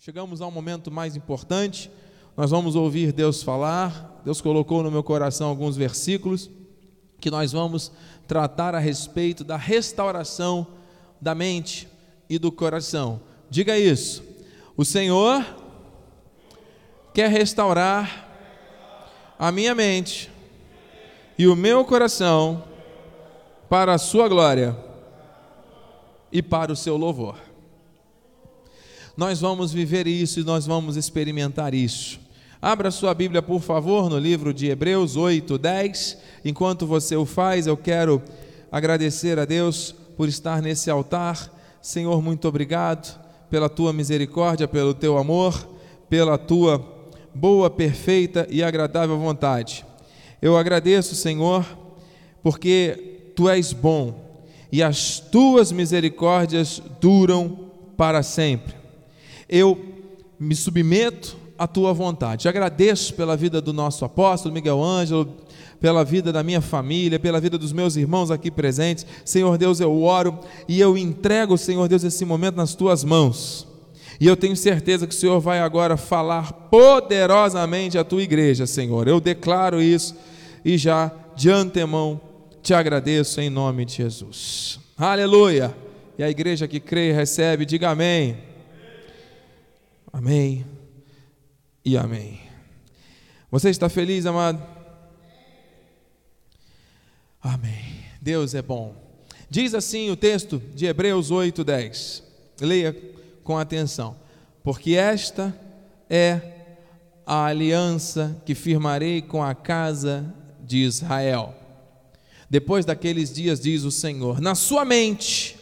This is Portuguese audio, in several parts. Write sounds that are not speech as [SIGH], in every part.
Chegamos ao momento mais importante. Nós vamos ouvir Deus falar. Deus colocou no meu coração alguns versículos que nós vamos tratar a respeito da restauração da mente e do coração. Diga isso. O Senhor quer restaurar a minha mente e o meu coração para a sua glória e para o seu louvor. Nós vamos viver isso e nós vamos experimentar isso. Abra sua Bíblia, por favor, no livro de Hebreus 8, 10. Enquanto você o faz, eu quero agradecer a Deus por estar nesse altar. Senhor, muito obrigado pela tua misericórdia, pelo teu amor, pela tua boa, perfeita e agradável vontade. Eu agradeço, Senhor, porque tu és bom e as tuas misericórdias duram para sempre. Eu me submeto à tua vontade. Agradeço pela vida do nosso apóstolo Miguel Ângelo, pela vida da minha família, pela vida dos meus irmãos aqui presentes. Senhor Deus, eu oro e eu entrego, Senhor Deus, esse momento nas tuas mãos. E eu tenho certeza que o Senhor vai agora falar poderosamente à tua igreja, Senhor. Eu declaro isso e já de antemão te agradeço em nome de Jesus. Aleluia! E a igreja que crê e recebe, diga amém. Amém e amém. Você está feliz, amado? Amém. Deus é bom. Diz assim o texto de Hebreus 8:10. Leia com atenção. Porque esta é a aliança que firmarei com a casa de Israel. Depois daqueles dias, diz o Senhor: Na sua mente,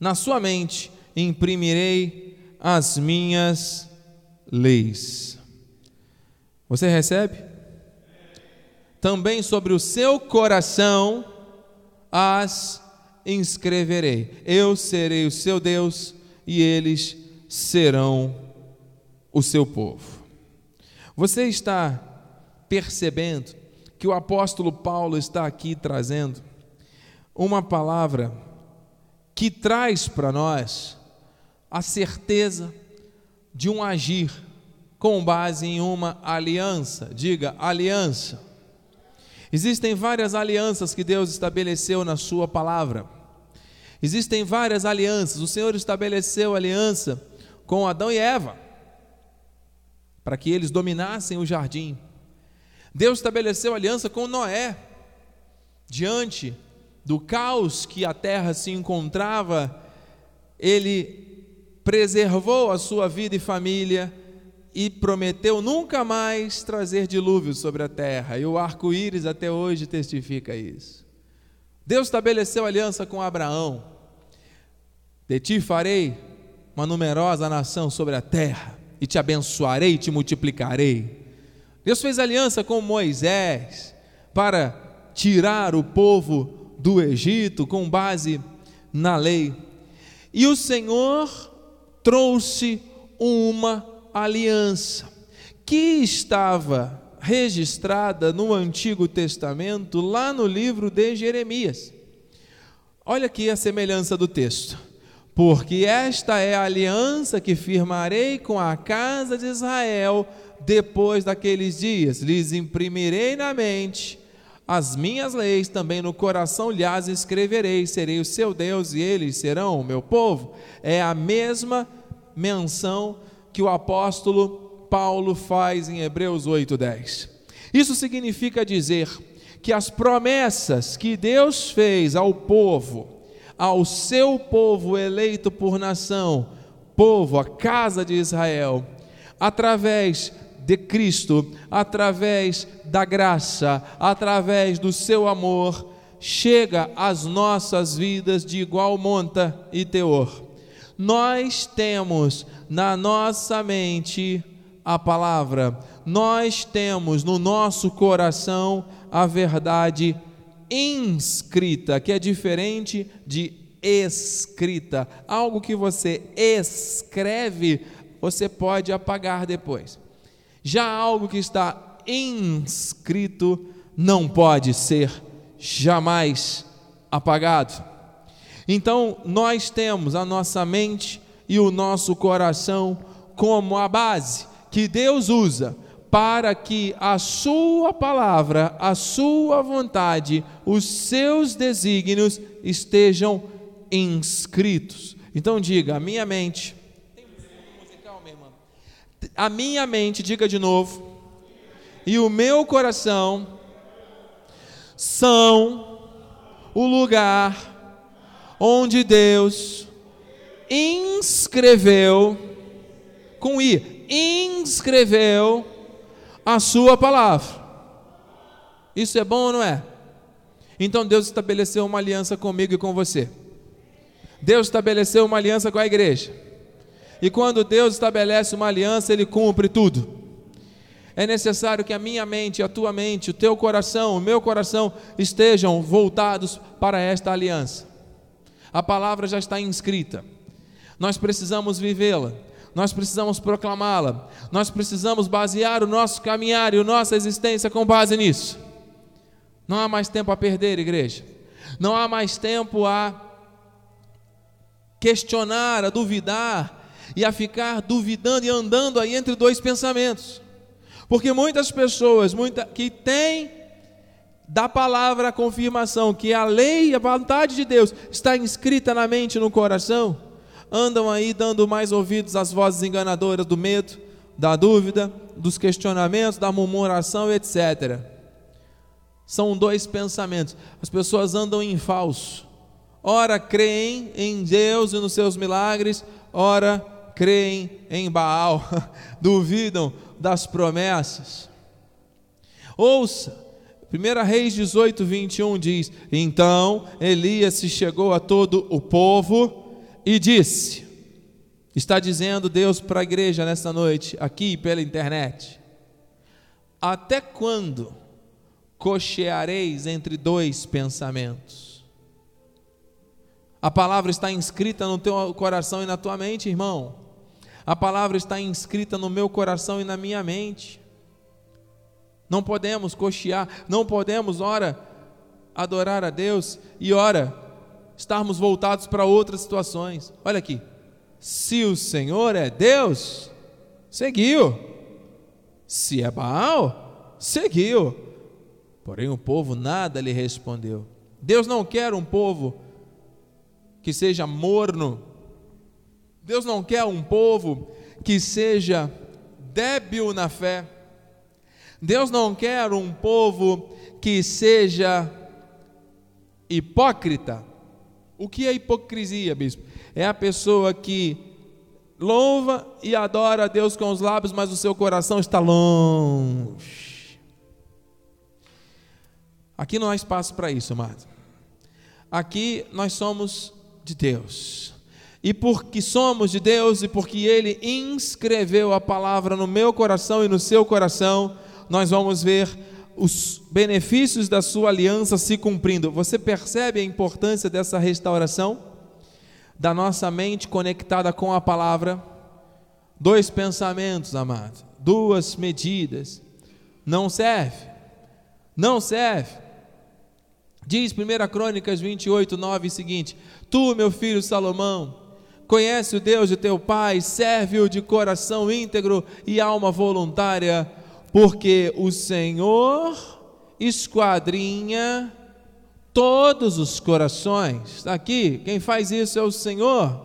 na sua mente imprimirei as minhas leis. Você recebe? Também sobre o seu coração as inscreverei. Eu serei o seu Deus e eles serão o seu povo. Você está percebendo que o apóstolo Paulo está aqui trazendo uma palavra que traz para nós a certeza de um agir com base em uma aliança. Diga, aliança. Existem várias alianças que Deus estabeleceu na Sua palavra. Existem várias alianças. O Senhor estabeleceu aliança com Adão e Eva, para que eles dominassem o jardim. Deus estabeleceu aliança com Noé, diante do caos que a terra se encontrava, ele preservou a sua vida e família e prometeu nunca mais trazer dilúvio sobre a terra. E o arco-íris até hoje testifica isso. Deus estabeleceu aliança com Abraão. De ti farei uma numerosa nação sobre a terra, e te abençoarei e te multiplicarei. Deus fez aliança com Moisés para tirar o povo do Egito com base na lei. E o Senhor trouxe uma aliança que estava registrada no Antigo Testamento, lá no livro de Jeremias. Olha aqui a semelhança do texto. Porque esta é a aliança que firmarei com a casa de Israel depois daqueles dias. Lhes imprimirei na mente as minhas leis, também no coração lhes escreverei, serei o seu Deus e eles serão o meu povo. É a mesma menção que o apóstolo Paulo faz em Hebreus 8:10. Isso significa dizer que as promessas que Deus fez ao povo, ao seu povo eleito por nação, povo, a casa de Israel, através de Cristo, através da graça, através do seu amor, chega às nossas vidas de igual monta e teor nós temos na nossa mente a palavra, nós temos no nosso coração a verdade inscrita, que é diferente de escrita. Algo que você escreve, você pode apagar depois. Já algo que está inscrito não pode ser jamais apagado. Então, nós temos a nossa mente e o nosso coração como a base que Deus usa para que a Sua palavra, a Sua vontade, os seus desígnios estejam inscritos. Então diga, a minha mente. A minha mente, diga de novo, e o meu coração são o lugar onde Deus inscreveu com i, inscreveu a sua palavra. Isso é bom ou não é? Então Deus estabeleceu uma aliança comigo e com você. Deus estabeleceu uma aliança com a igreja. E quando Deus estabelece uma aliança, Ele cumpre tudo. É necessário que a minha mente, a tua mente, o teu coração, o meu coração estejam voltados para esta aliança. A palavra já está inscrita. Nós precisamos vivê-la nós precisamos proclamá-la, nós precisamos basear o nosso caminhar e a nossa existência com base nisso. Não há mais tempo a perder, igreja. Não há mais tempo a questionar, a duvidar e a ficar duvidando e andando aí entre dois pensamentos. Porque muitas pessoas muita, que têm da palavra a confirmação que a lei, a vontade de Deus está inscrita na mente e no coração, andam aí dando mais ouvidos às vozes enganadoras do medo, da dúvida, dos questionamentos, da murmuração, etc. São dois pensamentos. As pessoas andam em falso. Ora creem em Deus e nos seus milagres, ora creem em Baal, [LAUGHS] duvidam das promessas. Ouça, 1 Reis 18, 21 diz: Então Elias se chegou a todo o povo e disse: Está dizendo Deus para a igreja nesta noite, aqui pela internet: Até quando cocheareis entre dois pensamentos? A palavra está inscrita no teu coração e na tua mente, irmão. A palavra está inscrita no meu coração e na minha mente. Não podemos cochear, não podemos, ora, adorar a Deus e ora, estarmos voltados para outras situações. Olha aqui. Se o Senhor é Deus, seguiu. Se é Baal, seguiu. Porém o povo nada lhe respondeu. Deus não quer um povo que seja morno. Deus não quer um povo que seja débil na fé. Deus não quer um povo que seja hipócrita. O que é hipocrisia, bispo? É a pessoa que louva e adora a Deus com os lábios, mas o seu coração está longe. Aqui não há espaço para isso, amado. Aqui nós somos de Deus. E porque somos de Deus e porque Ele inscreveu a palavra no meu coração e no seu coração, nós vamos ver os benefícios da sua aliança se cumprindo. Você percebe a importância dessa restauração? Da nossa mente conectada com a palavra? Dois pensamentos, amado, duas medidas. Não serve. Não serve. Diz 1 Crônicas 28, 9 o seguinte: Tu, meu filho Salomão, conhece o Deus de teu pai, serve-o de coração íntegro e alma voluntária porque o Senhor esquadrinha todos os corações. Aqui, quem faz isso é o Senhor.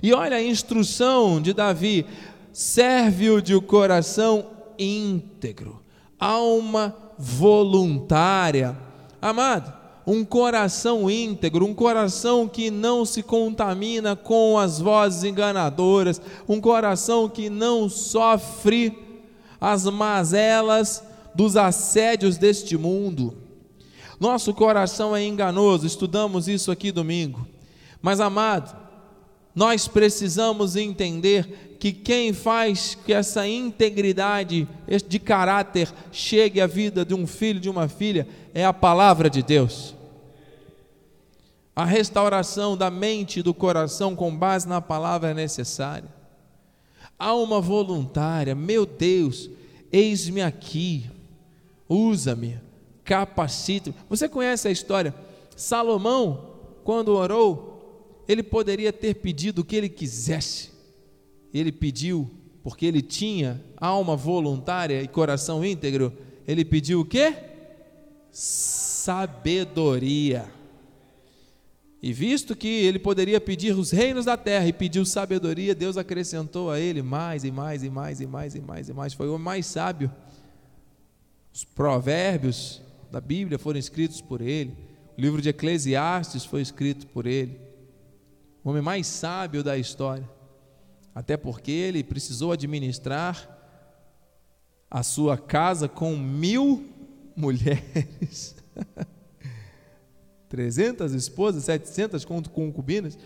E olha a instrução de Davi: serve-o de coração íntegro, alma voluntária. Amado, um coração íntegro, um coração que não se contamina com as vozes enganadoras, um coração que não sofre as mazelas dos assédios deste mundo. Nosso coração é enganoso, estudamos isso aqui domingo. Mas amado, nós precisamos entender que quem faz que essa integridade de caráter chegue à vida de um filho, de uma filha, é a palavra de Deus. A restauração da mente e do coração com base na palavra é necessária alma voluntária, meu Deus, eis-me aqui, usa-me, capacita. Você conhece a história? Salomão, quando orou, ele poderia ter pedido o que ele quisesse. Ele pediu, porque ele tinha alma voluntária e coração íntegro, ele pediu o quê? Sabedoria. E visto que ele poderia pedir os reinos da terra e pediu sabedoria, Deus acrescentou a ele mais e mais e mais e mais e mais e mais. Foi o mais sábio. Os provérbios da Bíblia foram escritos por ele. O livro de Eclesiastes foi escrito por ele. O homem mais sábio da história. Até porque ele precisou administrar a sua casa com mil [LAUGHS] mulheres. [LAUGHS] 300 esposas, 700 concubinas.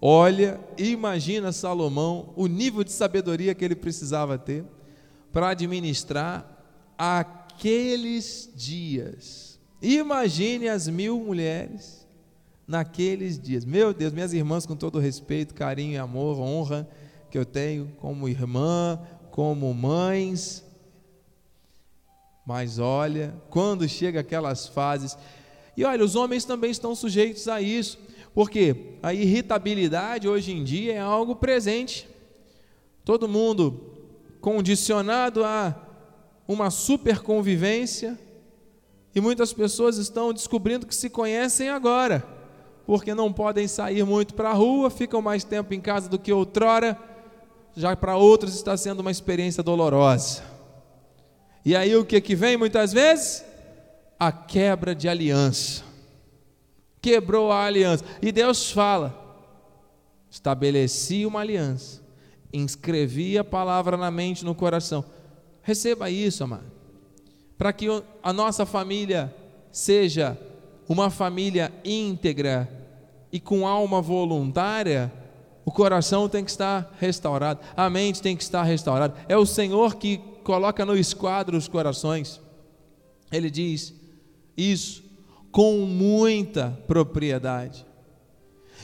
Olha, imagina Salomão o nível de sabedoria que ele precisava ter para administrar aqueles dias. Imagine as mil mulheres naqueles dias. Meu Deus, minhas irmãs, com todo respeito, carinho amor, honra que eu tenho como irmã, como mães. Mas olha, quando chega aquelas fases, e olha, os homens também estão sujeitos a isso, porque a irritabilidade hoje em dia é algo presente. Todo mundo condicionado a uma super convivência, e muitas pessoas estão descobrindo que se conhecem agora, porque não podem sair muito para a rua, ficam mais tempo em casa do que outrora, já para outros está sendo uma experiência dolorosa. E aí o que que vem muitas vezes? a quebra de aliança. Quebrou a aliança. E Deus fala: estabeleci uma aliança, inscrevi a palavra na mente, no coração. Receba isso, amado. Para que a nossa família seja uma família íntegra e com alma voluntária, o coração tem que estar restaurado, a mente tem que estar restaurada. É o Senhor que coloca no esquadro os corações. Ele diz: isso com muita propriedade.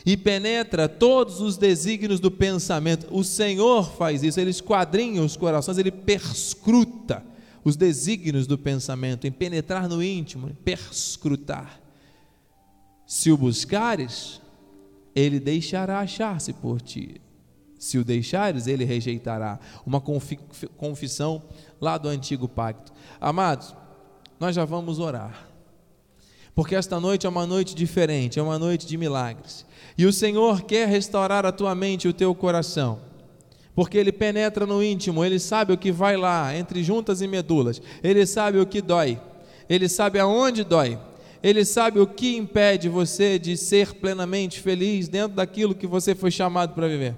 E penetra todos os desígnios do pensamento. O Senhor faz isso, ele esquadrinha os corações, ele perscruta os desígnios do pensamento, em penetrar no íntimo, perscrutar. Se o buscares, ele deixará achar-se por ti. Se o deixares, ele rejeitará. Uma confissão lá do antigo pacto. Amados, nós já vamos orar porque esta noite é uma noite diferente, é uma noite de milagres. E o Senhor quer restaurar a tua mente e o teu coração, porque Ele penetra no íntimo, Ele sabe o que vai lá, entre juntas e medulas, Ele sabe o que dói, Ele sabe aonde dói, Ele sabe o que impede você de ser plenamente feliz dentro daquilo que você foi chamado para viver.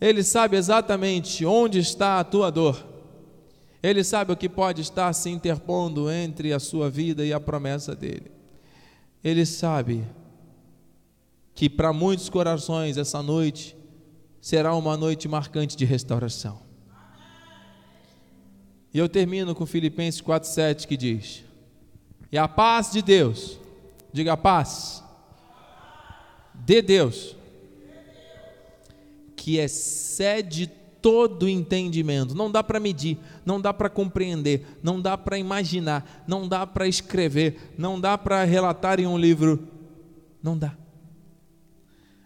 Ele sabe exatamente onde está a tua dor. Ele sabe o que pode estar se interpondo entre a sua vida e a promessa dele. Ele sabe que para muitos corações essa noite será uma noite marcante de restauração. E eu termino com Filipenses 4,7 que diz: E a paz de Deus, diga a paz, de Deus, que excede todo entendimento. Não dá para medir, não dá para compreender, não dá para imaginar, não dá para escrever, não dá para relatar em um livro. Não dá.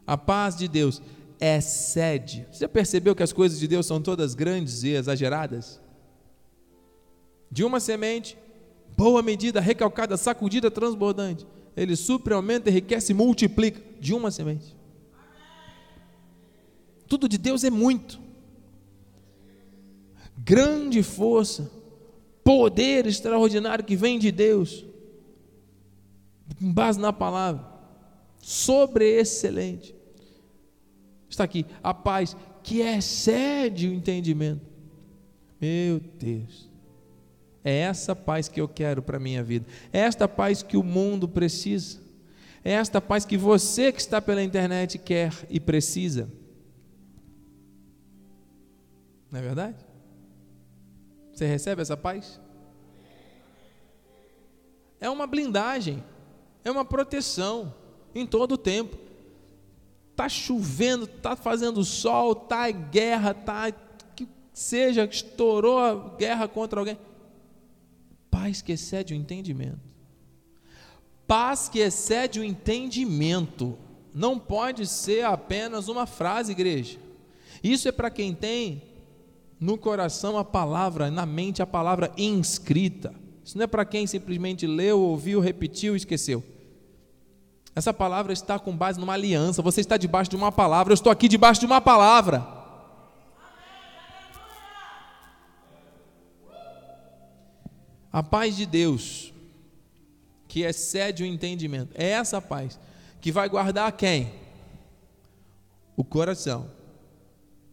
A paz de Deus excede. Você já percebeu que as coisas de Deus são todas grandes e exageradas? De uma semente, boa medida, recalcada, sacudida, transbordante. Ele supre, aumenta, enriquece multiplica. De uma semente. Tudo de Deus é muito grande força, poder extraordinário que vem de Deus, com base na palavra, sobre excelente. Está aqui, a paz que excede o entendimento. Meu Deus. É essa paz que eu quero para a minha vida. É esta paz que o mundo precisa. É esta paz que você que está pela internet quer e precisa. Não é verdade? Você recebe essa paz? É uma blindagem, é uma proteção em todo o tempo. Tá chovendo, tá fazendo sol, tá guerra, tá que seja, estourou a guerra contra alguém. Paz que excede o entendimento. Paz que excede o entendimento. não pode ser apenas uma frase, igreja. Isso é para quem tem no coração a palavra, na mente a palavra inscrita. Isso não é para quem simplesmente leu, ouviu, repetiu e esqueceu. Essa palavra está com base numa aliança. Você está debaixo de uma palavra, eu estou aqui debaixo de uma palavra. A paz de Deus, que excede o entendimento, é essa paz que vai guardar quem? O coração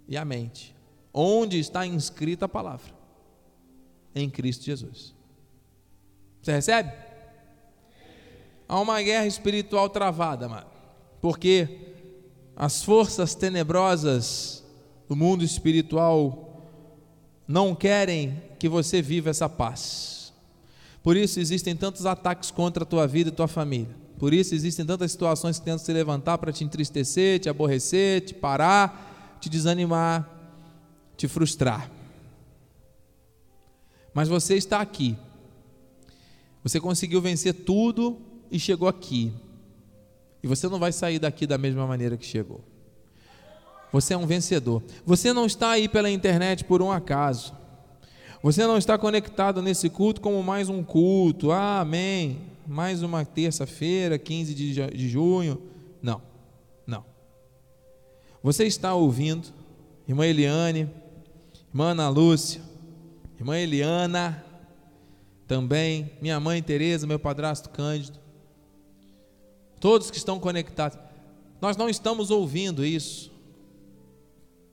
e a mente, onde está inscrita a palavra, em Cristo Jesus. Você recebe? Há uma guerra espiritual travada, mano, porque as forças tenebrosas do mundo espiritual não querem que você viva essa paz. Por isso existem tantos ataques contra a tua vida e tua família. Por isso existem tantas situações que tentam se levantar para te entristecer, te aborrecer, te parar, te desanimar, te frustrar. Mas você está aqui. Você conseguiu vencer tudo e chegou aqui. E você não vai sair daqui da mesma maneira que chegou. Você é um vencedor. Você não está aí pela internet por um acaso. Você não está conectado nesse culto como mais um culto. Ah, amém. Mais uma terça-feira, 15 de junho. Não, não. Você está ouvindo, irmã Eliane, irmã Ana Lúcia, irmã Eliana, também, minha mãe Tereza, meu padrasto Cândido, todos que estão conectados. Nós não estamos ouvindo isso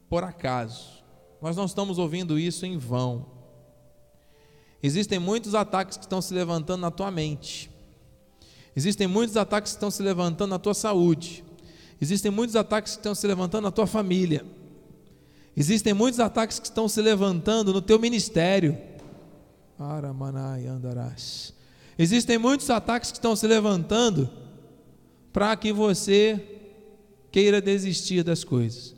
por acaso. Nós não estamos ouvindo isso em vão. Existem muitos ataques que estão se levantando na tua mente. Existem muitos ataques que estão se levantando na tua saúde. Existem muitos ataques que estão se levantando na tua família. Existem muitos ataques que estão se levantando no teu ministério. Existem muitos ataques que estão se levantando para que você queira desistir das coisas.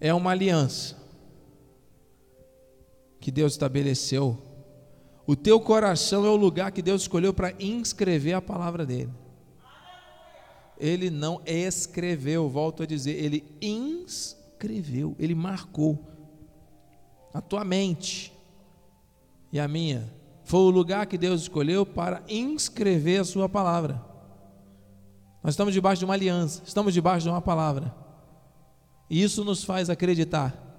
É uma aliança que Deus estabeleceu. O teu coração é o lugar que Deus escolheu para inscrever a palavra dele. Ele não escreveu, volto a dizer, ele inscreveu, ele marcou. A tua mente e a minha foi o lugar que Deus escolheu para inscrever a sua palavra. Nós estamos debaixo de uma aliança, estamos debaixo de uma palavra. E isso nos faz acreditar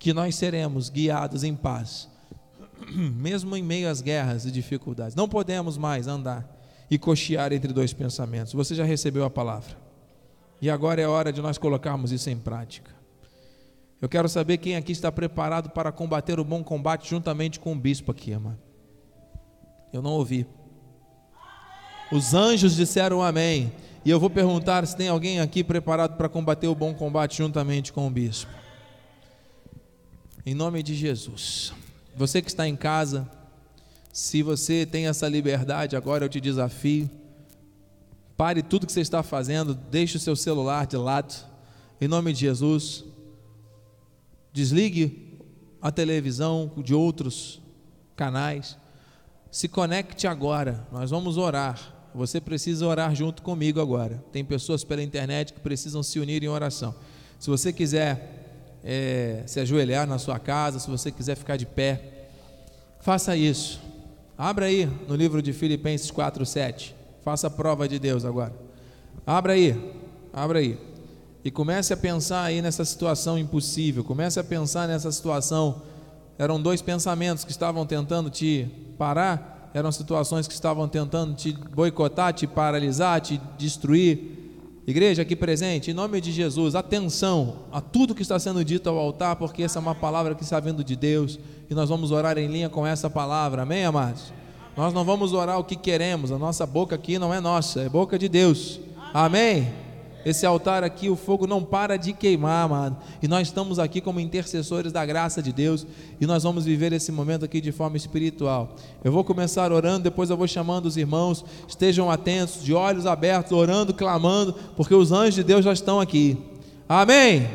que nós seremos guiados em paz, [CLEARS THROAT] mesmo em meio às guerras e dificuldades. Não podemos mais andar e cochear entre dois pensamentos. Você já recebeu a palavra. E agora é hora de nós colocarmos isso em prática. Eu quero saber quem aqui está preparado para combater o bom combate juntamente com o bispo aqui, amado. Eu não ouvi. Os anjos disseram amém. E eu vou perguntar se tem alguém aqui preparado para combater o bom combate juntamente com o bispo. Em nome de Jesus. Você que está em casa, se você tem essa liberdade, agora eu te desafio. Pare tudo que você está fazendo, deixe o seu celular de lado. Em nome de Jesus. Desligue a televisão de outros canais. Se conecte agora. Nós vamos orar. Você precisa orar junto comigo agora. Tem pessoas pela internet que precisam se unir em oração. Se você quiser é, se ajoelhar na sua casa, se você quiser ficar de pé, faça isso. Abra aí no livro de Filipenses 4:7. Faça a prova de Deus agora. Abra aí, abra aí. E comece a pensar aí nessa situação impossível. Comece a pensar nessa situação. Eram dois pensamentos que estavam tentando te parar, eram situações que estavam tentando te boicotar, te paralisar, te destruir Igreja aqui presente, em nome de Jesus, atenção a tudo que está sendo dito ao altar, porque essa é uma palavra que está vindo de Deus e nós vamos orar em linha com essa palavra, amém, amados? Nós não vamos orar o que queremos, a nossa boca aqui não é nossa, é boca de Deus, amém? Esse altar aqui, o fogo não para de queimar, amado. E nós estamos aqui como intercessores da graça de Deus. E nós vamos viver esse momento aqui de forma espiritual. Eu vou começar orando, depois eu vou chamando os irmãos. Estejam atentos, de olhos abertos, orando, clamando, porque os anjos de Deus já estão aqui. Amém? Amém.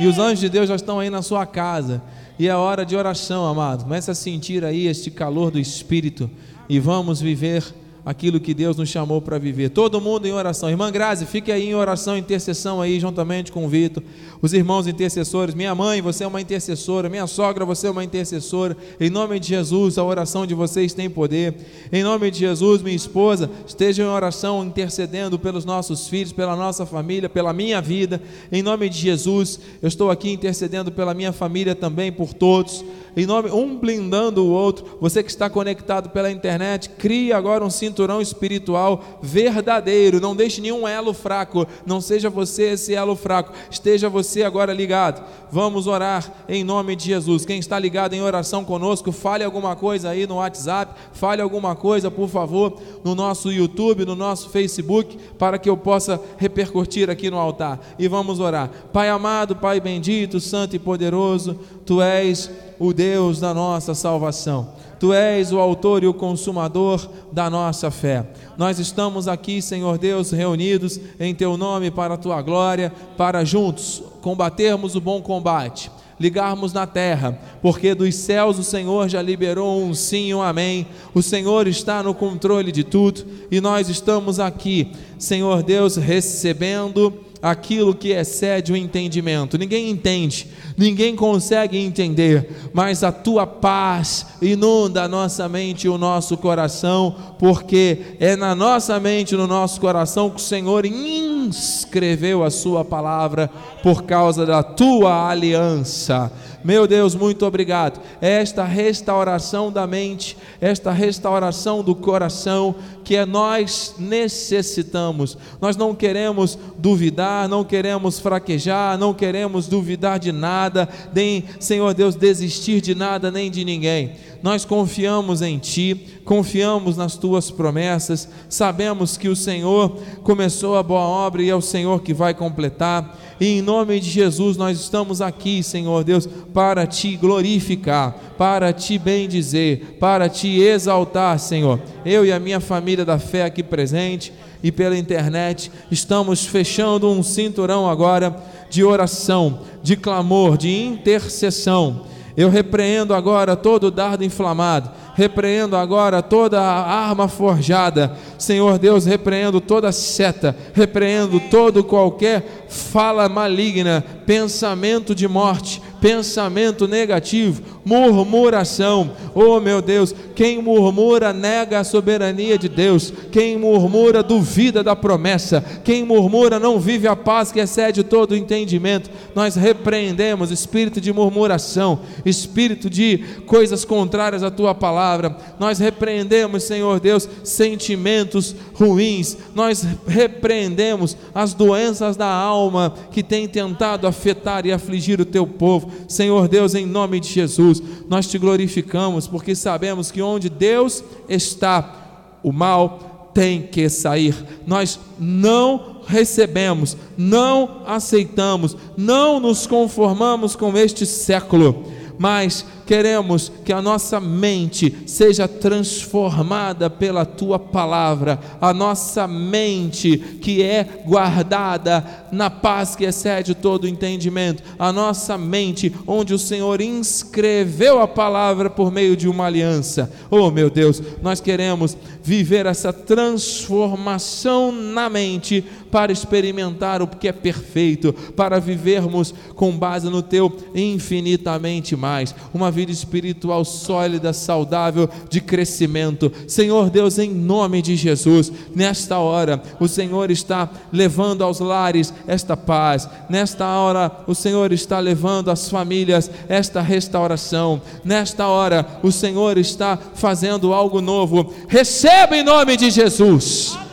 E os anjos de Deus já estão aí na sua casa. E é hora de oração, amado. Comece a sentir aí este calor do Espírito. E vamos viver aquilo que Deus nos chamou para viver. Todo mundo em oração. Irmã Grazi, fique aí em oração, intercessão aí, juntamente com o Vitor. Os irmãos intercessores, minha mãe, você é uma intercessora. Minha sogra, você é uma intercessora. Em nome de Jesus, a oração de vocês tem poder. Em nome de Jesus, minha esposa, esteja em oração, intercedendo pelos nossos filhos, pela nossa família, pela minha vida. Em nome de Jesus, eu estou aqui intercedendo pela minha família também, por todos em nome um blindando o outro. Você que está conectado pela internet, crie agora um cinturão espiritual verdadeiro. Não deixe nenhum elo fraco. Não seja você esse elo fraco. Esteja você agora ligado. Vamos orar em nome de Jesus. Quem está ligado em oração conosco, fale alguma coisa aí no WhatsApp, fale alguma coisa, por favor, no nosso YouTube, no nosso Facebook, para que eu possa repercutir aqui no altar. E vamos orar. Pai amado, Pai bendito, santo e poderoso, tu és o Deus da nossa salvação. Tu és o autor e o consumador da nossa fé. Nós estamos aqui, Senhor Deus, reunidos em Teu nome para a Tua glória, para juntos combatermos o bom combate, ligarmos na terra, porque dos céus o Senhor já liberou um sim um amém. O Senhor está no controle de tudo e nós estamos aqui, Senhor Deus, recebendo aquilo que excede o entendimento. Ninguém entende, ninguém consegue entender, mas a tua paz inunda a nossa mente e o nosso coração, porque é na nossa mente e no nosso coração que o Senhor inscreveu a sua palavra por causa da tua aliança. Meu Deus, muito obrigado. Esta restauração da mente, esta restauração do coração que é nós necessitamos. Nós não queremos duvidar, não queremos fraquejar, não queremos duvidar de nada, nem, Senhor Deus, desistir de nada nem de ninguém. Nós confiamos em Ti, confiamos nas Tuas promessas, sabemos que o Senhor começou a boa obra e é o Senhor que vai completar. E em nome de Jesus nós estamos aqui, Senhor Deus, para te glorificar, para te bendizer, para te exaltar, Senhor. Eu e a minha família da fé aqui presente e pela internet estamos fechando um cinturão agora de oração, de clamor, de intercessão. Eu repreendo agora todo dardo inflamado repreendo agora toda arma forjada, Senhor Deus, repreendo toda seta, repreendo todo qualquer fala maligna, pensamento de morte, pensamento negativo, murmuração. Oh meu Deus, quem murmura nega a soberania de Deus, quem murmura duvida da promessa, quem murmura não vive a paz que excede todo o entendimento. Nós repreendemos espírito de murmuração, espírito de coisas contrárias à tua palavra. Nós repreendemos, Senhor Deus, sentimentos ruins. Nós repreendemos as doenças da alma que têm tentado afetar e afligir o teu povo. Senhor Deus, em nome de Jesus, nós te glorificamos porque sabemos que onde Deus está, o mal tem que sair. Nós não recebemos, não aceitamos, não nos conformamos com este século, mas queremos que a nossa mente seja transformada pela tua palavra, a nossa mente que é guardada na paz que excede todo entendimento, a nossa mente onde o Senhor inscreveu a palavra por meio de uma aliança. Oh, meu Deus, nós queremos viver essa transformação na mente para experimentar o que é perfeito, para vivermos com base no teu infinitamente mais. Uma vida espiritual sólida, saudável, de crescimento. Senhor Deus, em nome de Jesus, nesta hora, o Senhor está levando aos lares esta paz, nesta hora, o Senhor está levando às famílias esta restauração, nesta hora, o Senhor está fazendo algo novo. Receba em nome de Jesus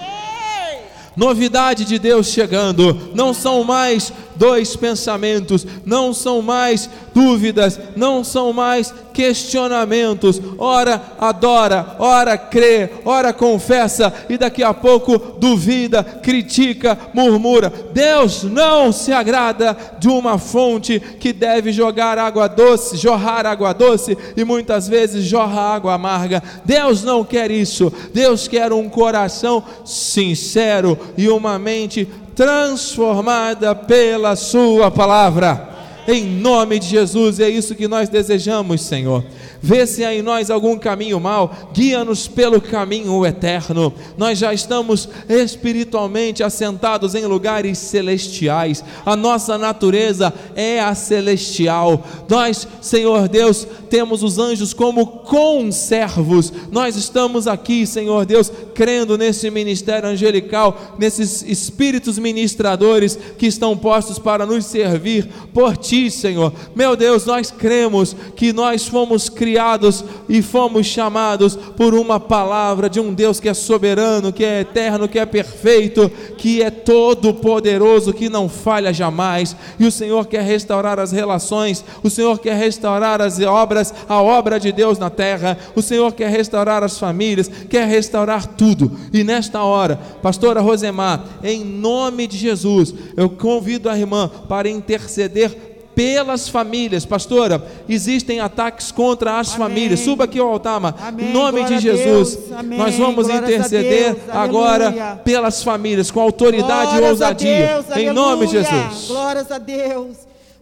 novidade de Deus chegando, não são mais dois pensamentos, não são mais dúvidas, não são mais questionamentos. Ora adora, ora crê, ora confessa e daqui a pouco duvida, critica, murmura. Deus não se agrada de uma fonte que deve jogar água doce, jorrar água doce e muitas vezes jorra água amarga. Deus não quer isso. Deus quer um coração sincero e uma mente transformada pela Sua palavra. Em nome de Jesus, é isso que nós desejamos, Senhor. Vê se há em nós algum caminho mau, guia-nos pelo caminho eterno. Nós já estamos espiritualmente assentados em lugares celestiais, a nossa natureza é a celestial. Nós, Senhor Deus, temos os anjos como conservos. Nós estamos aqui, Senhor Deus, crendo nesse ministério angelical, nesses espíritos ministradores que estão postos para nos servir por ti, Senhor. Meu Deus, nós cremos que nós fomos criados e fomos chamados por uma palavra de um Deus que é soberano, que é eterno, que é perfeito, que é todo poderoso, que não falha jamais. E o Senhor quer restaurar as relações, o Senhor quer restaurar as obras, a obra de Deus na terra. O Senhor quer restaurar as famílias, quer restaurar tudo. E nesta hora, pastora Rosemar, em nome de Jesus, eu convido a irmã para interceder pelas famílias. Pastora, existem ataques contra as Amém. famílias. Suba aqui ao altar, Em nome Glória de Jesus. Nós vamos interceder agora pelas famílias, com autoridade Glórias e ousadia. Deus, em nome de Jesus. Glórias a Deus.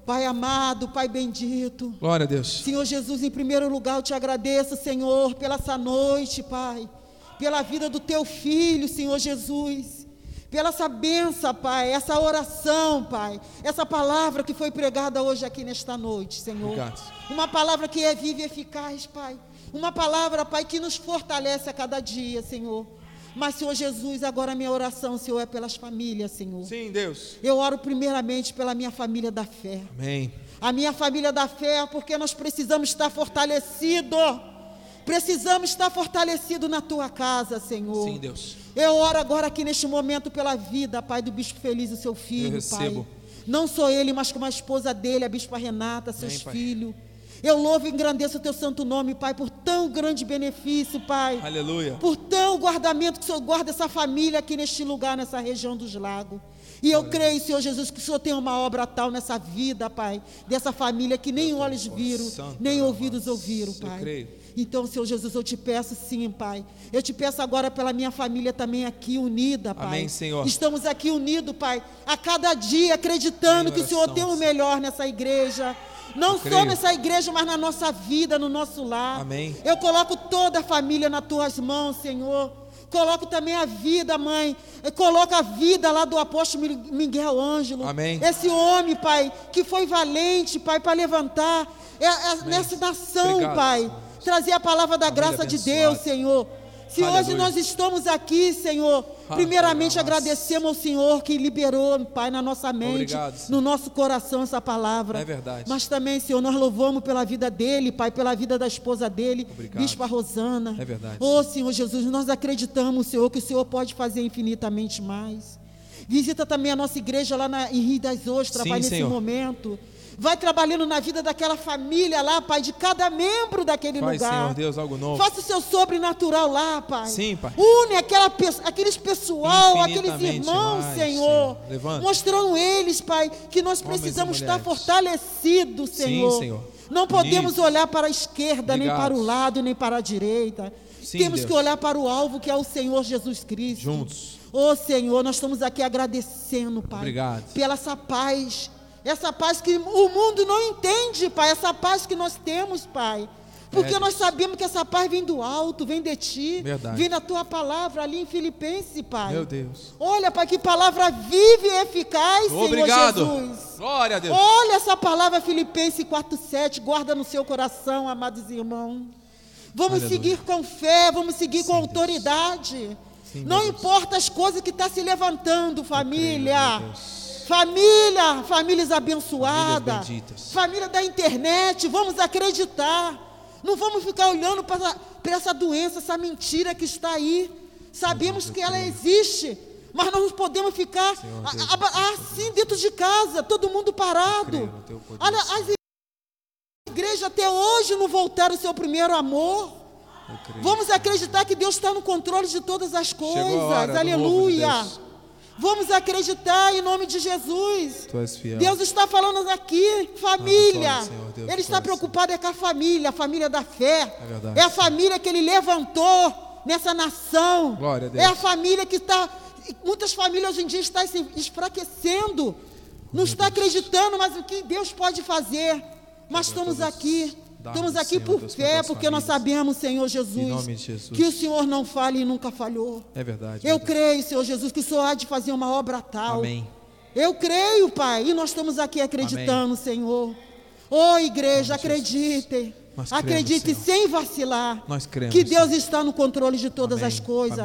Pai amado, Pai bendito. Glória a Deus. Senhor Jesus, em primeiro lugar, eu te agradeço, Senhor, pela essa noite, Pai. Pela vida do teu filho, Senhor Jesus. Pela essa benção, Pai, essa oração, Pai. Essa palavra que foi pregada hoje aqui nesta noite, Senhor. Obrigado. Uma palavra que é viva e eficaz, Pai. Uma palavra, Pai, que nos fortalece a cada dia, Senhor. Mas, Senhor Jesus, agora a minha oração, Senhor, é pelas famílias, Senhor. Sim, Deus. Eu oro primeiramente pela minha família da fé. Amém. A minha família da fé, porque nós precisamos estar fortalecidos. Precisamos estar fortalecidos na tua casa, Senhor. Sim, Deus. Eu oro agora aqui neste momento pela vida, Pai, do Bispo Feliz, o seu filho, Eu recebo. Pai. Não só ele, mas como a esposa dele, a Bispa Renata, seus filhos. Eu louvo e engrandeço o teu santo nome, Pai, por tão grande benefício, Pai. Aleluia. Por tão guardamento que o Senhor guarda essa família aqui neste lugar, nessa região dos lagos. E eu Aleluia. creio, Senhor Jesus, que o Senhor tem uma obra tal nessa vida, Pai, dessa família que nem olhos viram, nem ouvidos ouviram, Pai. Eu creio. Então, Senhor Jesus, eu te peço sim, Pai. Eu te peço agora pela minha família também aqui unida, Pai. Amém, Senhor. Estamos aqui unidos, Pai, a cada dia acreditando que o Senhor tem o melhor nessa igreja. Não só nessa igreja, mas na nossa vida, no nosso lar. Amém. Eu coloco toda a família nas tuas mãos, Senhor. Coloco também a vida, mãe. Coloca a vida lá do apóstolo Miguel Ângelo. Amém. Esse homem, Pai, que foi valente, Pai, para levantar é, é, nessa nação, Obrigado, Pai. Trazer a palavra da família graça abençoada. de Deus, Senhor. Se Aleluia. hoje nós estamos aqui, Senhor, primeiramente agradecemos ao Senhor que liberou, Pai, na nossa mente, Obrigado, no nosso coração essa palavra. É verdade. Mas também, Senhor, nós louvamos pela vida dele, Pai, pela vida da esposa dele, Obrigado. Bispa Rosana. É verdade. Oh, Senhor Jesus, nós acreditamos, Senhor, que o Senhor pode fazer infinitamente mais. Visita também a nossa igreja lá na, em Rio das Ostras, Sim, Pai, nesse Senhor. momento. Vai trabalhando na vida daquela família lá, Pai, de cada membro daquele Faz, lugar. Senhor Deus, algo novo. Faça o seu sobrenatural lá, Pai. Sim, Pai. Une aquela, aqueles pessoal, aqueles irmãos, mais, Senhor. Senhor. Mostrando eles, Pai, que nós precisamos estar fortalecidos, Senhor. Sim, Senhor. Não podemos olhar para a esquerda, Obrigado. nem para o lado, nem para a direita. Sim, Temos Deus. que olhar para o alvo que é o Senhor Jesus Cristo. Juntos. Oh Senhor, nós estamos aqui agradecendo, Pai, Obrigado. pela essa paz essa paz que o mundo não entende, Pai. Essa paz que nós temos, Pai. Porque é, nós sabemos que essa paz vem do alto, vem de ti, Verdade. vem da tua palavra ali em Filipenses, Pai. Meu Deus. Olha, Pai, que palavra viva e eficaz, Obrigado. Senhor Jesus. Glória a Deus. Olha essa palavra Filipenses 4:7, guarda no seu coração, amados irmãos. Vamos Aleluia. seguir com fé, vamos seguir Sim, com autoridade. Sim, não importa as coisas que estão tá se levantando, família. Creio, Família, famílias abençoadas, família da internet, vamos acreditar. Não vamos ficar olhando para, para essa doença, essa mentira que está aí. Sabemos que ela existe, mas nós não podemos ficar assim dentro de casa, todo mundo parado. Olha, as igrejas até hoje não voltaram ao seu primeiro amor. Vamos acreditar que Deus está no controle de todas as coisas. Aleluia. Vamos acreditar em nome de Jesus. Deus está falando aqui, família. Deus, ele está preocupado é com a família, a família da fé. É, é, a família que ele levantou nessa nação. A é a família que está. Muitas famílias hoje em dia estão se enfraquecendo. não está acreditando, mas o que Deus pode fazer. Mas estamos aqui. Estamos aqui por fé, porque nós sabemos, Senhor Jesus, Jesus, que o Senhor não falha e nunca falhou. É verdade. Eu creio, Senhor Jesus, que o Senhor há de fazer uma obra tal. Amém. Eu creio, Pai, e nós estamos aqui acreditando, Amém. Senhor. Ô oh, igreja, acredite. Nós Acredite sem vacilar cremos, que Deus está no controle de todas Amém. as coisas.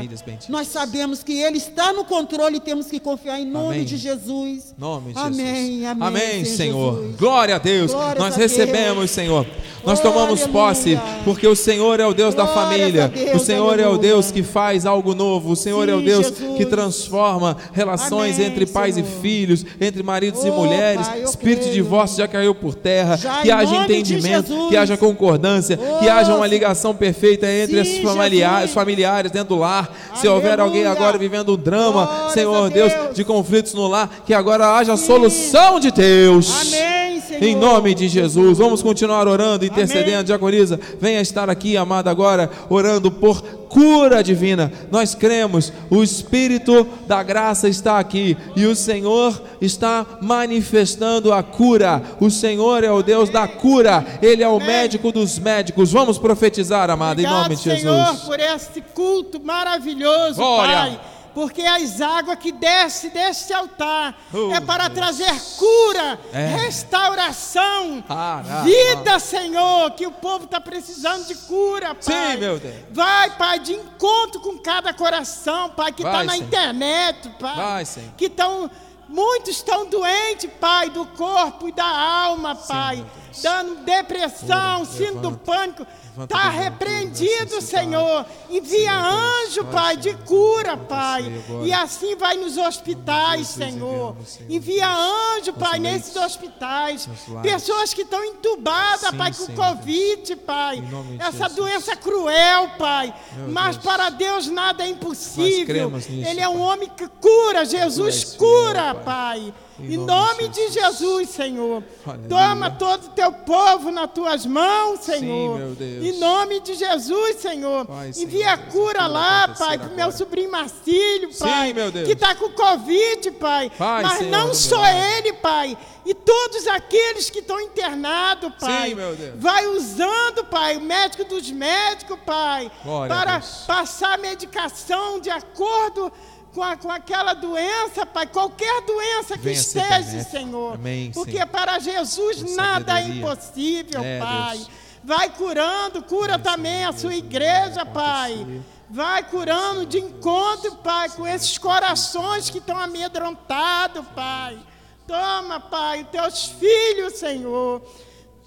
Nós sabemos que Ele está no controle e temos que confiar em nome Amém. de Jesus. Nome de Amém. Jesus. Amém, Amém Senhor. Senhor. Glória a Deus. Glórias Nós a recebemos, Deus. Senhor. Nós Oh, tomamos aleluia. posse, porque o Senhor é o Deus da Glórias família. a Deus, o Senhor é o aleluia. Deus que faz algo novo. O Senhor Sim, é o Deus Jesus. que transforma relações Amém, entre pais Senhor. e filhos, entre maridos e Oh, mulheres. Pai, Espírito de creio. divórcio já caiu por terra. Já, que haja de entendimento, que haja concordância, Oh, que haja uma ligação perfeita entre Sim, os familiares, familiares dentro do lar. Se houver alguém Aleluia. agora vivendo um drama, Glórias Senhor Deus, Deus. de conflitos no lar, que agora haja Sim. solução de Deus. Amém. Em nome de Jesus, vamos continuar orando, intercedendo. Amém. Diaconisa, venha estar aqui, amada, agora, orando por cura divina. Nós cremos, o Espírito da graça está aqui e o Senhor está manifestando a cura. O Senhor é o Deus da cura, Ele é o médico dos médicos. Vamos profetizar, amada, em nome de Senhor, Jesus. por este culto maravilhoso, Glória. Pai. Porque as águas que desce deste altar Oh, é para Deus. trazer cura, É. restauração, Ah, ah, vida, Senhor, que o povo está precisando de cura, Pai. Sim, meu Deus. Vai, Pai, de encontro com cada coração, Pai, que está na Senhor. internet, Pai. Vai, Senhor. Que estão. Muitos estão doentes, Pai, do corpo e da alma, Pai. Deus. Dando depressão, Cura, síndrome do pânico. Está repreendido. Senhor. Envia anjo, Pai, de cura, Pai. E assim vai nos hospitais, Senhor. Envia anjo, Pai, nesses hospitais. Pessoas que estão entubadas, Pai, com Covid, Pai. Essa doença cruel, Pai. Mas para Deus nada é impossível. Ele é um homem que cura. Jesus cura, Pai. Pai. Em Em nome nome de de Jesus, Senhor. Aleluia. Toma todo o teu povo nas tuas mãos, Senhor. Deus. Em nome de Jesus, Senhor. Senhor Envia cura lá, Pai, para o meu sobrinho Marcílio, Sim, Pai. meu Deus. Que está com Covid, Pai. Vai, Mas Senhor, não só ele, Pai. E todos aqueles que estão internados, Pai. Sim, meu Deus. Vai usando, Pai, o médico dos médicos, Pai. Glória para passar medicação de acordo com, a- com aquela doença, Pai. Qualquer doença que Venha esteja. Senhor. Amém, Porque Senhor. para Jesus Com nada é impossível, É, Pai. Deus. Vai curando, cura também Senhor a sua Deus, igreja, vai Pai. Vai curando de encontro, Pai, com esses corações que estão amedrontados, Pai. Toma, Pai, teus filhos, Senhor.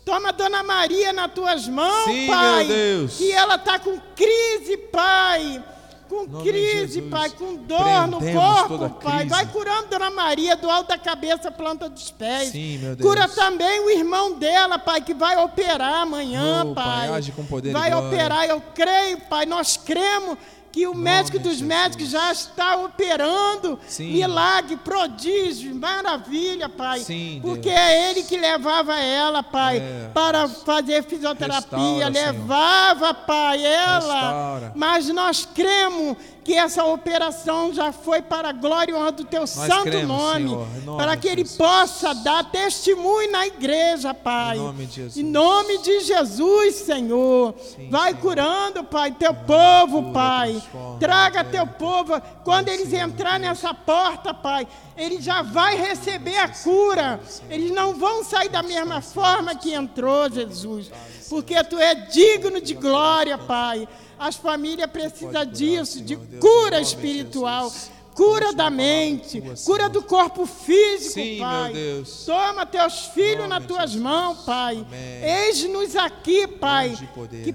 Toma a Dona Maria nas tuas mãos, Sim, Pai. meu Deus. Que ela está com crise, Pai. Com Nome crise. Pai, com dor no corpo, Pai. Vai curando Dona Maria do alto da cabeça, planta dos pés. Sim, meu Deus. Cura também o irmão dela, Pai, que vai operar amanhã, Oh, Pai. Pai, age com poder e vai glória. operar, eu creio, Pai. Nós cremos que o médico dos Jesus. médicos já está operando Sim. milagre, prodígio, maravilha, Pai. Sim, Porque Deus. é Ele que levava ela, Pai, É. para fazer fisioterapia. Restaura, Senhor. levava, Pai, ela. Restaura. Mas nós cremos que essa operação já foi para a glória e honra do Teu santo cremos, nome, Senhor, nome para que Ele Jesus. possa dar testemunho na igreja, Pai. Em nome de Jesus. Em nome de Jesus, Senhor. Sim, Vai Senhor. curando, Pai, teu povo, cura, Pai. Traga liberta. teu povo. Quando Vai, eles entrarem nessa porta, Pai, eles já vai receber a cura. Eles não vão sair da mesma forma que entrou, Jesus. Porque tu é digno de glória, Pai. As famílias precisam disso, de cura espiritual. Cura da mente, cura do corpo físico, Sim, Pai. Toma teus filhos Nome nas tuas mãos, Pai. Eis-nos aqui, Pai. Que,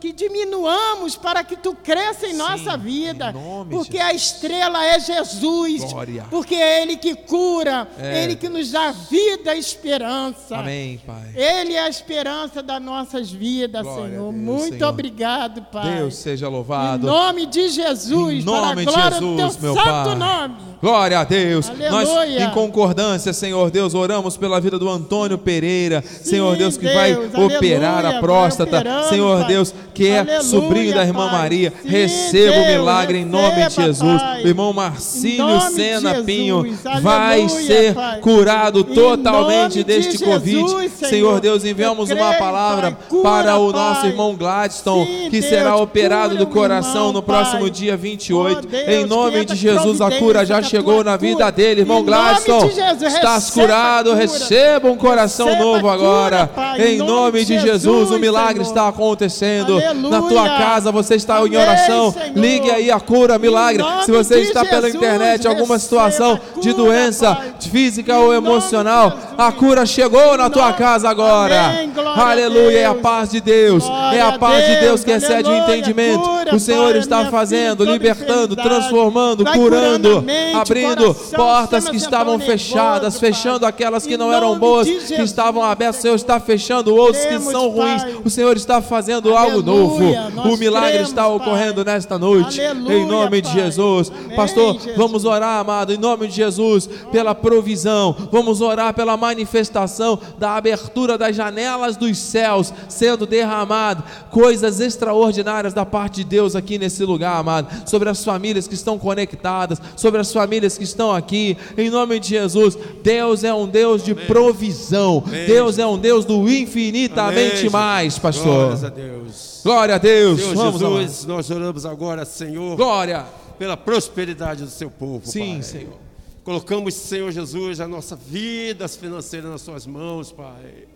que diminuamos para que tu cresça em Sim, nossa vida. em nome Porque a estrela é Jesus. Glória. Porque é Ele que cura, É. Ele que nos dá vida e esperança. Amém, Pai. Ele é a esperança das nossas vidas, Glória Senhor. Deus, Muito Senhor. obrigado, Pai. Deus seja Em louvado. nome de Jesus, Em para a nome de glória Jesus, do teu meu santo santo nome. Glória a Deus. Aleluia. Nós, em concordância, Senhor Deus, oramos pela vida do Antônio Pereira, Senhor Deus, que vai Deus. operar Aleluia. a Vai próstata, operando, Senhor Pai. Deus, que é Aleluia, sobrinho da irmã. Maria. Sim, receba o milagre em nome de Jesus. Pai. O irmão Marcílio Sena Jesus. Pinho vai ser curado totalmente nome de deste Covid. Jesus, Senhor Senhor. Deus, enviamos uma palavra. Cura, para o nosso irmão Gladstone, Sim, que será operado do coração irmão, no próximo dia 28. Oh, em nome de essa Jesus, a cura já chegou na vida dele, irmão. Jesus, Estás curado, receba um coração novo agora. Em nome de Jesus, o milagre está acontecendo. Na tua casa, você está em oração. Ligue aí a cura, milagre. Se você está pela internet, alguma situação de doença física ou emocional, a cura chegou na tua casa agora. Aleluia. É a paz de Deus. É a paz de Deus, que excede o entendimento. Cura, O Senhor está fazendo, libertando, transformando, curando curando, abrindo portas que estavam fechadas, fechando aquelas que não eram boas, que estavam abertas. O Senhor está fechando outros que são ruins. O Senhor está fazendo algo novo. O milagre está ocorrendo nesta noite. Em nome de. Jesus. Pastor, vamos orar, amado, em nome de Jesus, pela provisão. Vamos orar pela manifestação da abertura das janelas dos céus sendo derramado. Coisas extraordinárias da parte de Deus aqui nesse lugar, amado. Sobre as famílias que estão conectadas, sobre as famílias que estão aqui. Em nome de Jesus, Deus é um Deus de provisão. Deus é um Deus do infinitamente Amém, mais, pastor. Glórias a Deus. Glória a Deus. Senhor Vamos. Jesus, nós oramos agora, Senhor, Glória. pela prosperidade do seu povo. Sim, Pai. Senhor. Colocamos, Senhor Jesus, a nossa vida financeira nas suas mãos, Pai.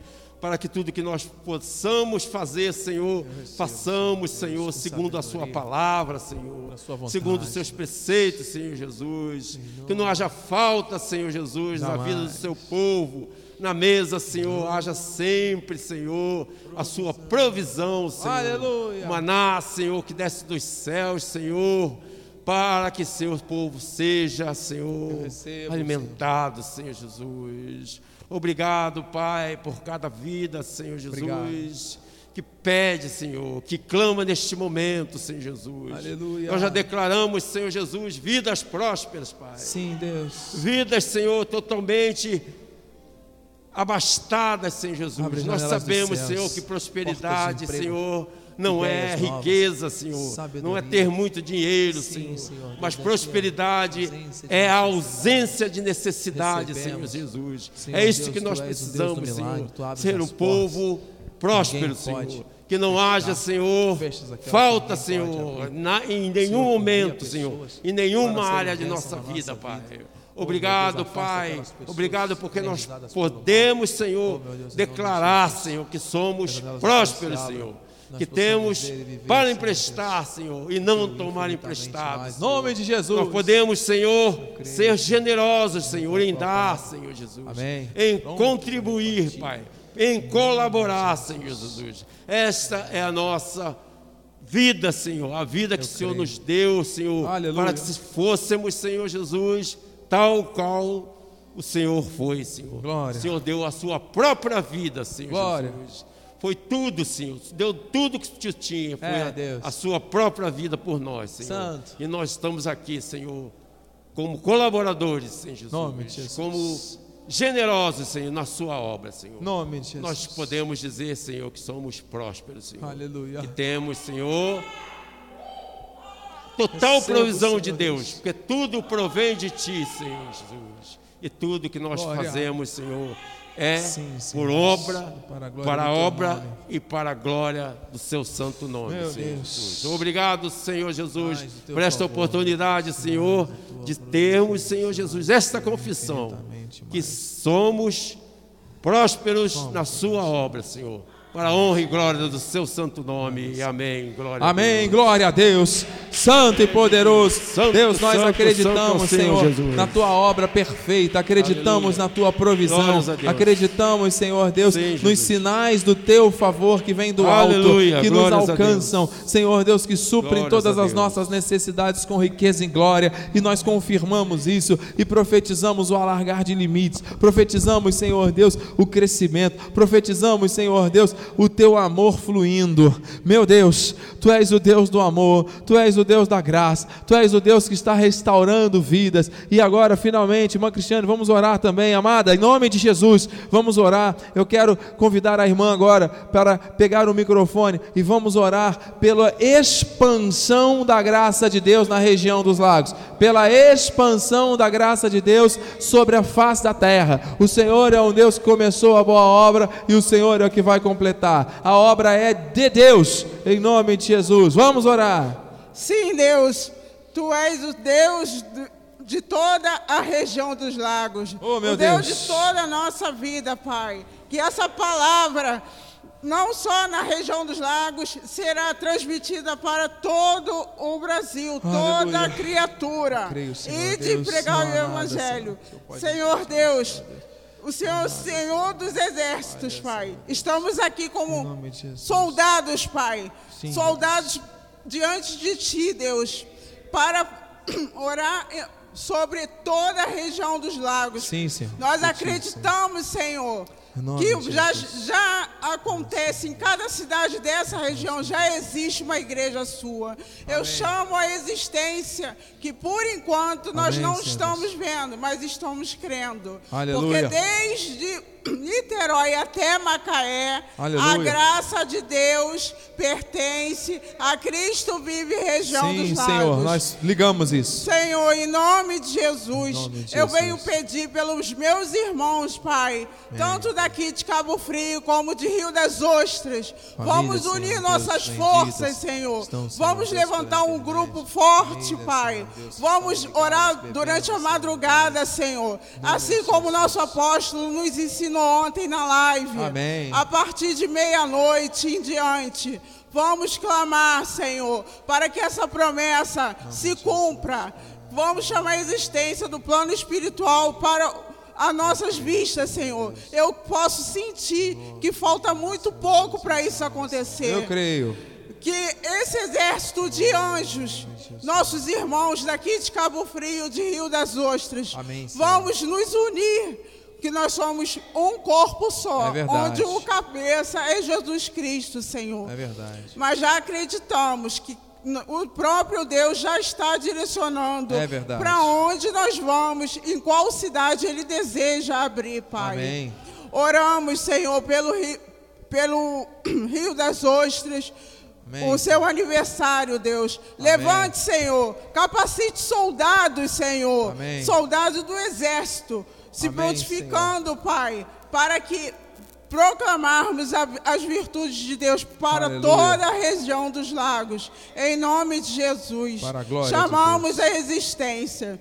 Para que tudo que nós possamos fazer, Senhor, façamos, Senhor, segundo a Sua palavra, Senhor, segundo os seus preceitos, Senhor Jesus. Que não haja falta, Senhor Jesus, na vida do seu povo. Na mesa, Senhor, haja sempre, Senhor, a sua provisão, Senhor. Aleluia. Maná, Senhor, que desce dos céus, Senhor, para que seu povo seja, Senhor, recebo, alimentado, Senhor Jesus. Obrigado, Pai, por cada vida, Senhor Jesus. Obrigado. Que pede, Senhor, que clama neste momento, Senhor Jesus. Aleluia. Nós já declaramos, Senhor Jesus, vidas prósperas, Pai. Sim, Deus. Vidas, Senhor, totalmente abastadas, Senhor Jesus. Abre Nós sabemos, Senhor, que prosperidade, Senhor, não é novas, riqueza, Senhor. sabedoria. Não é ter muito dinheiro, Sim, Senhor. Senhor. Mas é prosperidade. Ausência é a ausência de necessidade, Senhor Recebemos. Jesus. Senhor é isso Deus, que nós precisamos, Senhor. Ser um povo próspero, Senhor. Que não haja, Senhor, falta, Senhor, na- em nenhum Senhor, momento, Senhor, em nenhuma área de nossa vida. Pai. Oh, Obrigado, Pai. Obrigado porque nós podemos, Senhor, Oh, declarar. Senhor, que somos prósperos. Senhor. Que temos para emprestar, Senhor, e não tomar emprestado. Nome de Jesus. Nós podemos, Senhor, ser generosos, Senhor, em dar, Senhor Jesus. Amém. Em Pronto, contribuir, Pai. Em colaborar, Senhor Jesus. Esta é a nossa vida, Senhor. A vida que o Senhor nos deu, Senhor. Aleluia. Para que se fôssemos, Senhor Jesus, tal qual o Senhor foi, Senhor. Glória. O Senhor deu a sua própria vida, Senhor Glória. Jesus. Foi tudo, Senhor. Deu tudo que tu tinha. Foi É, a, Deus. a sua própria vida por nós, Senhor. Santo. E nós estamos aqui, Senhor, como colaboradores, Senhor Jesus. Nome de Jesus. Como generosos, Senhor, na sua obra, Senhor. Nome de Jesus. Nós podemos dizer, Senhor, que somos prósperos, Senhor. Aleluia. Que temos, Senhor, total provisão Senhor de Deus. Deus, porque tudo provém de Ti, Senhor Jesus. E tudo que nós Glória. fazemos, Senhor, é Sim, Senhor. por obra, Para a glória para a obra nome. e para a glória do Seu santo nome, Meu Senhor Deus. Jesus. Obrigado, Senhor Jesus, teu por esta favor. oportunidade, Senhor, de termos, Senhor Jesus, esta confissão que somos prósperos na Sua obra, Senhor. Para a honra e glória do Seu santo nome. Amém. Glória a Amém, Deus. glória a Deus, santo e poderoso. Santo, Deus, nós santo, acreditamos, santo Senhor Senhor, na tua obra perfeita, acreditamos Aleluia. na tua provisão, a acreditamos, Senhor Deus, Sim, nos sinais do teu favor que vem do Aleluia, alto, que nos glórias a alcançam, Senhor Deus, que suprem Glórias todas a as nossas necessidades com riqueza e glória, e nós confirmamos isso e profetizamos o alargar de limites, profetizamos, Senhor Deus, o crescimento, profetizamos, Senhor Deus, o teu amor fluindo. Meu Deus, tu és o Deus do amor, tu és o Deus da graça, tu és o Deus que está restaurando vidas. E agora, finalmente, irmã Cristiane, vamos orar também, amada, em nome de Jesus, vamos orar. Eu quero convidar a irmã agora para pegar o microfone e vamos orar pela expansão da graça de Deus na região dos lagos, pela expansão da graça de Deus sobre a face da terra. O Senhor é um Deus que começou a boa obra e o Senhor é o que vai completar. A obra é de Deus, em nome de Jesus. Vamos orar. Sim, Deus, tu és o Deus de toda a região dos lagos. Oh, meu o Deus, Deus. de toda a nossa vida, Pai. Que essa palavra, não só na região dos lagos, será transmitida para todo o Brasil, toda Aleluia. a criatura. creio, Senhor e de Deus, pregar o há nada, Evangelho. Senhor, Senhor Deus. O Senhor, é o Senhor dos exércitos, Pai. Estamos aqui como soldados, Pai. Soldados diante de Ti, Deus, para [CLEARS THROAT] orar sobre toda a região dos lagos. Sim, Senhor. Nós acreditamos, Senhor, que já, já acontece em cada cidade dessa região, já existe uma igreja sua. Eu chamo a existência que por enquanto nós Amém, não Senhor estamos Deus. vendo, mas estamos crendo. Aleluia. Porque desde Niterói até Macaé, a Aleluia. graça de Deus pertence a Cristo vive região Sim, dos lagos. Senhor, nós ligamos isso. Senhor, em nome de Jesus, nome de eu Jesus. venho pedir pelos meus irmãos, Pai, tanto daqui de Cabo Frio como de Rio das Ostras. Família, Vamos unir Senhor nossas Deus, forças, Senhor. estão, Senhor Vamos Deus, levantar um grupo forte, Família, Pai. Vamos orar durante a madrugada, Senhor. Assim como o nosso apóstolo nos ensinou ontem na live. Amém. A partir de meia-noite em diante. Vamos clamar, Senhor, para que essa promessa se cumpra. Vamos chamar a existência do plano espiritual para as nossas vistas, Senhor. Eu posso sentir que falta muito pouco para isso acontecer Eu creio. que esse exército de anjos, nossos irmãos daqui de Cabo Frio, de Rio das Ostras, Amém, vamos nos unir, que nós somos um corpo só, É onde o cabeça é Jesus Cristo, Senhor. É verdade. Mas já acreditamos que o próprio Deus já está direcionando É para onde nós vamos, em qual cidade Ele deseja abrir, Pai. Amém. Oramos, Senhor, pelo Rio, pelo [CLEARS THROAT] Rio das Ostras, Amém. o seu aniversário, Deus. Levante, Senhor. Capacite soldados, Senhor. Amém. Soldados do exército. Se Amém, prontificando, Pai, para que proclamarmos a- as virtudes de Deus para Aleluia. toda a região dos lagos. Em nome de Jesus. Para a glória de Chamamos a existência.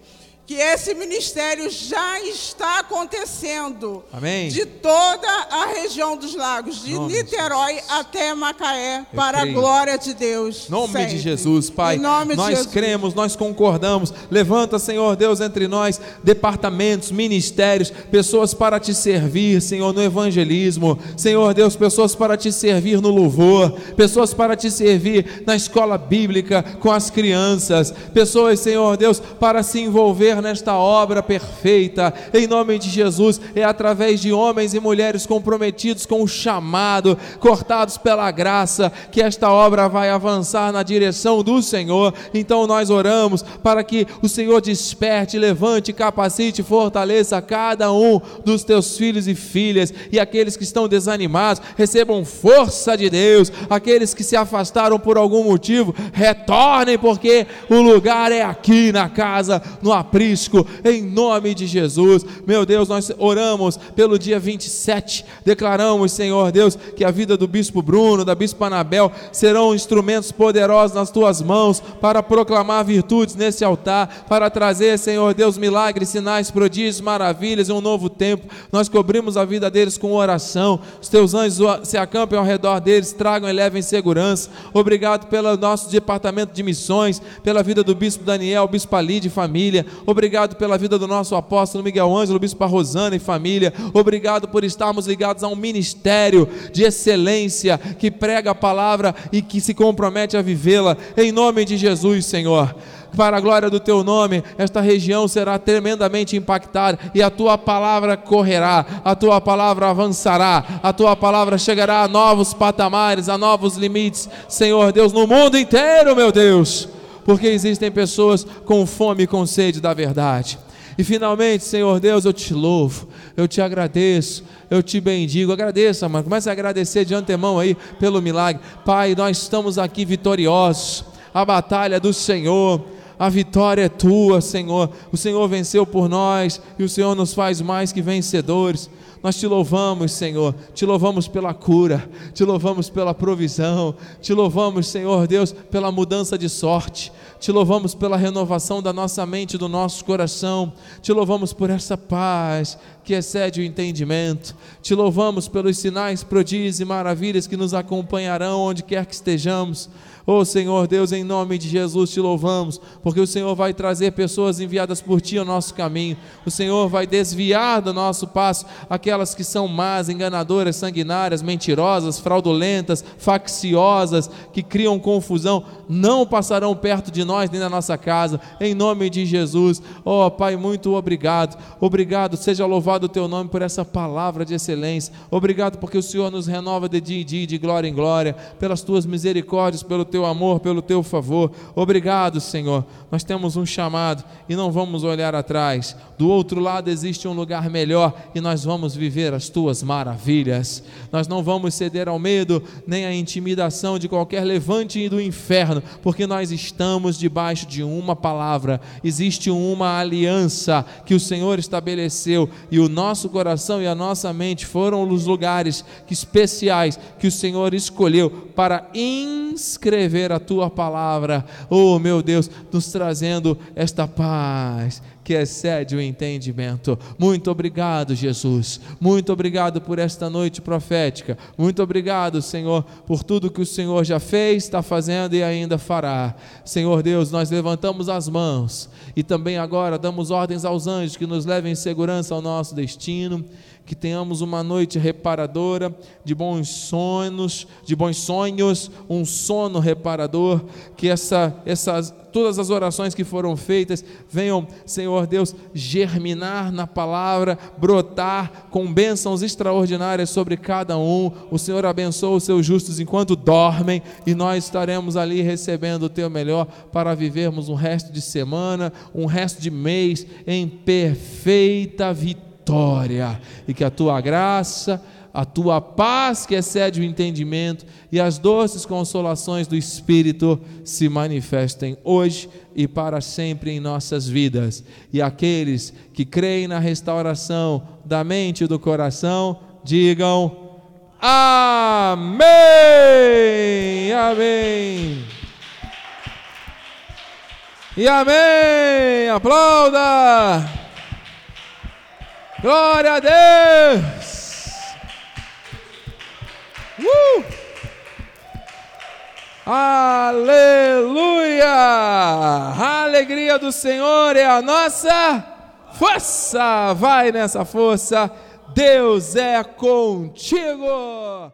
Que esse ministério já está acontecendo Amém. de toda a região dos lagos, de Nome de Niterói até Macaé, Eu para a creio. glória de Deus. Em nome sempre. de Jesus, Pai. Em nome nós de Jesus. cremos, nós concordamos. Levanta, Senhor Deus, entre nós departamentos, ministérios, pessoas para te servir, Senhor, no evangelismo. Senhor Deus, pessoas para te servir no louvor, pessoas para te servir na escola bíblica com as crianças, pessoas, Senhor Deus, para se envolver nesta obra perfeita. Em nome de Jesus, é através de homens e mulheres comprometidos com o chamado, cortados pela graça, que esta obra vai avançar na direção do Senhor. Então nós oramos para que o Senhor desperte, levante, capacite, fortaleça cada um dos teus filhos e filhas e aqueles que estão desanimados, recebam força de Deus. Aqueles que se afastaram por algum motivo, retornem, porque o lugar é aqui na casa, no aprisco, em nome de Jesus. Meu Deus, nós oramos pelo dia 27, declaramos, Senhor Deus, que a vida do bispo Bruno, da bispa Anabel, serão instrumentos poderosos nas tuas mãos para proclamar virtudes nesse altar, para trazer, Senhor Deus, milagres, sinais, prodígios, maravilhas e um novo tempo. Nós cobrimos a vida deles com oração. Os teus anjos se acampem ao redor deles, tragam e levem segurança. Obrigado pelo nosso departamento de missões, pela vida do bispo Daniel, bispo Ali de família. Obrigado pela vida do nosso apóstolo Miguel Ângelo, Bispo Rosana e família. Obrigado por estarmos ligados a um ministério de excelência que prega a palavra e que se compromete a vivê-la. Em nome de Jesus, Senhor para a glória do teu nome, esta região será tremendamente impactada e a tua palavra correrá, a tua palavra avançará, a tua palavra chegará a novos patamares, a novos limites, Senhor Deus, no mundo inteiro, meu Deus, porque existem pessoas com fome e com sede da verdade. E finalmente, Senhor Deus, eu te louvo, eu te agradeço, eu te bendigo. Agradeça, mano. Comece a agradecer de antemão aí pelo milagre. Pai, nós estamos aqui vitoriosos. A batalha do Senhor a vitória é tua, Senhor. O Senhor venceu por nós e o Senhor nos faz mais que vencedores. Nós te louvamos, Senhor. Te louvamos pela cura, te louvamos pela provisão, te louvamos, Senhor Deus, pela mudança de sorte. Te louvamos pela renovação da nossa mente, do nosso coração. Te louvamos por essa paz que excede o entendimento. Te louvamos pelos sinais, prodígios e maravilhas que nos acompanharão onde quer que estejamos. Oh Senhor Deus, em nome de Jesus te louvamos, porque o Senhor vai trazer pessoas enviadas por ti ao nosso caminho. O Senhor vai desviar do nosso passo aquelas que são más, enganadoras, sanguinárias, mentirosas, fraudulentas, facciosas, que criam confusão, não passarão perto de nós nem da nossa casa. Em nome de Jesus. Oh Pai, muito obrigado. Obrigado, seja louvado o teu nome por essa palavra de excelência. Obrigado porque o Senhor nos renova de dia em dia, de glória em glória, pelas tuas misericórdias, pelo teu amor, pelo teu favor. Obrigado, Senhor. Nós temos um chamado e não vamos olhar atrás. Do outro lado existe um lugar melhor e nós vamos viver as tuas maravilhas. Nós não vamos ceder ao medo nem à intimidação de qualquer levante do inferno, porque nós estamos debaixo de uma palavra. Existe uma aliança que o Senhor estabeleceu e o nosso coração e a nossa mente foram os lugares especiais que o Senhor escolheu para inscrever escrever a tua palavra, oh meu Deus, nos trazendo esta paz que excede o entendimento. Muito obrigado, Jesus. Muito obrigado por esta noite profética. Muito obrigado, Senhor, por tudo que o Senhor já fez, está fazendo e ainda fará. Senhor Deus, nós levantamos as mãos e também agora damos ordens aos anjos que nos levem em segurança ao nosso destino que tenhamos uma noite reparadora, de bons sonhos, de bons sonhos, um sono reparador, que essa, essas, todas as orações que foram feitas venham, Senhor Deus, germinar na palavra, brotar com bênçãos extraordinárias sobre cada um. O Senhor abençoa os seus justos enquanto dormem e nós estaremos ali recebendo o teu melhor para vivermos um resto de semana, um resto de mês em perfeita vitória vitória, e que a tua graça, a tua paz que excede o entendimento e as doces consolações do Espírito se manifestem hoje e para sempre em nossas vidas. E aqueles que creem na restauração da mente e do coração, digam Amém! Amém! E amém! Aplauda! Glória a Deus! Uh! Aleluia! A alegria do Senhor é a nossa força. Vai nessa força. Deus é contigo.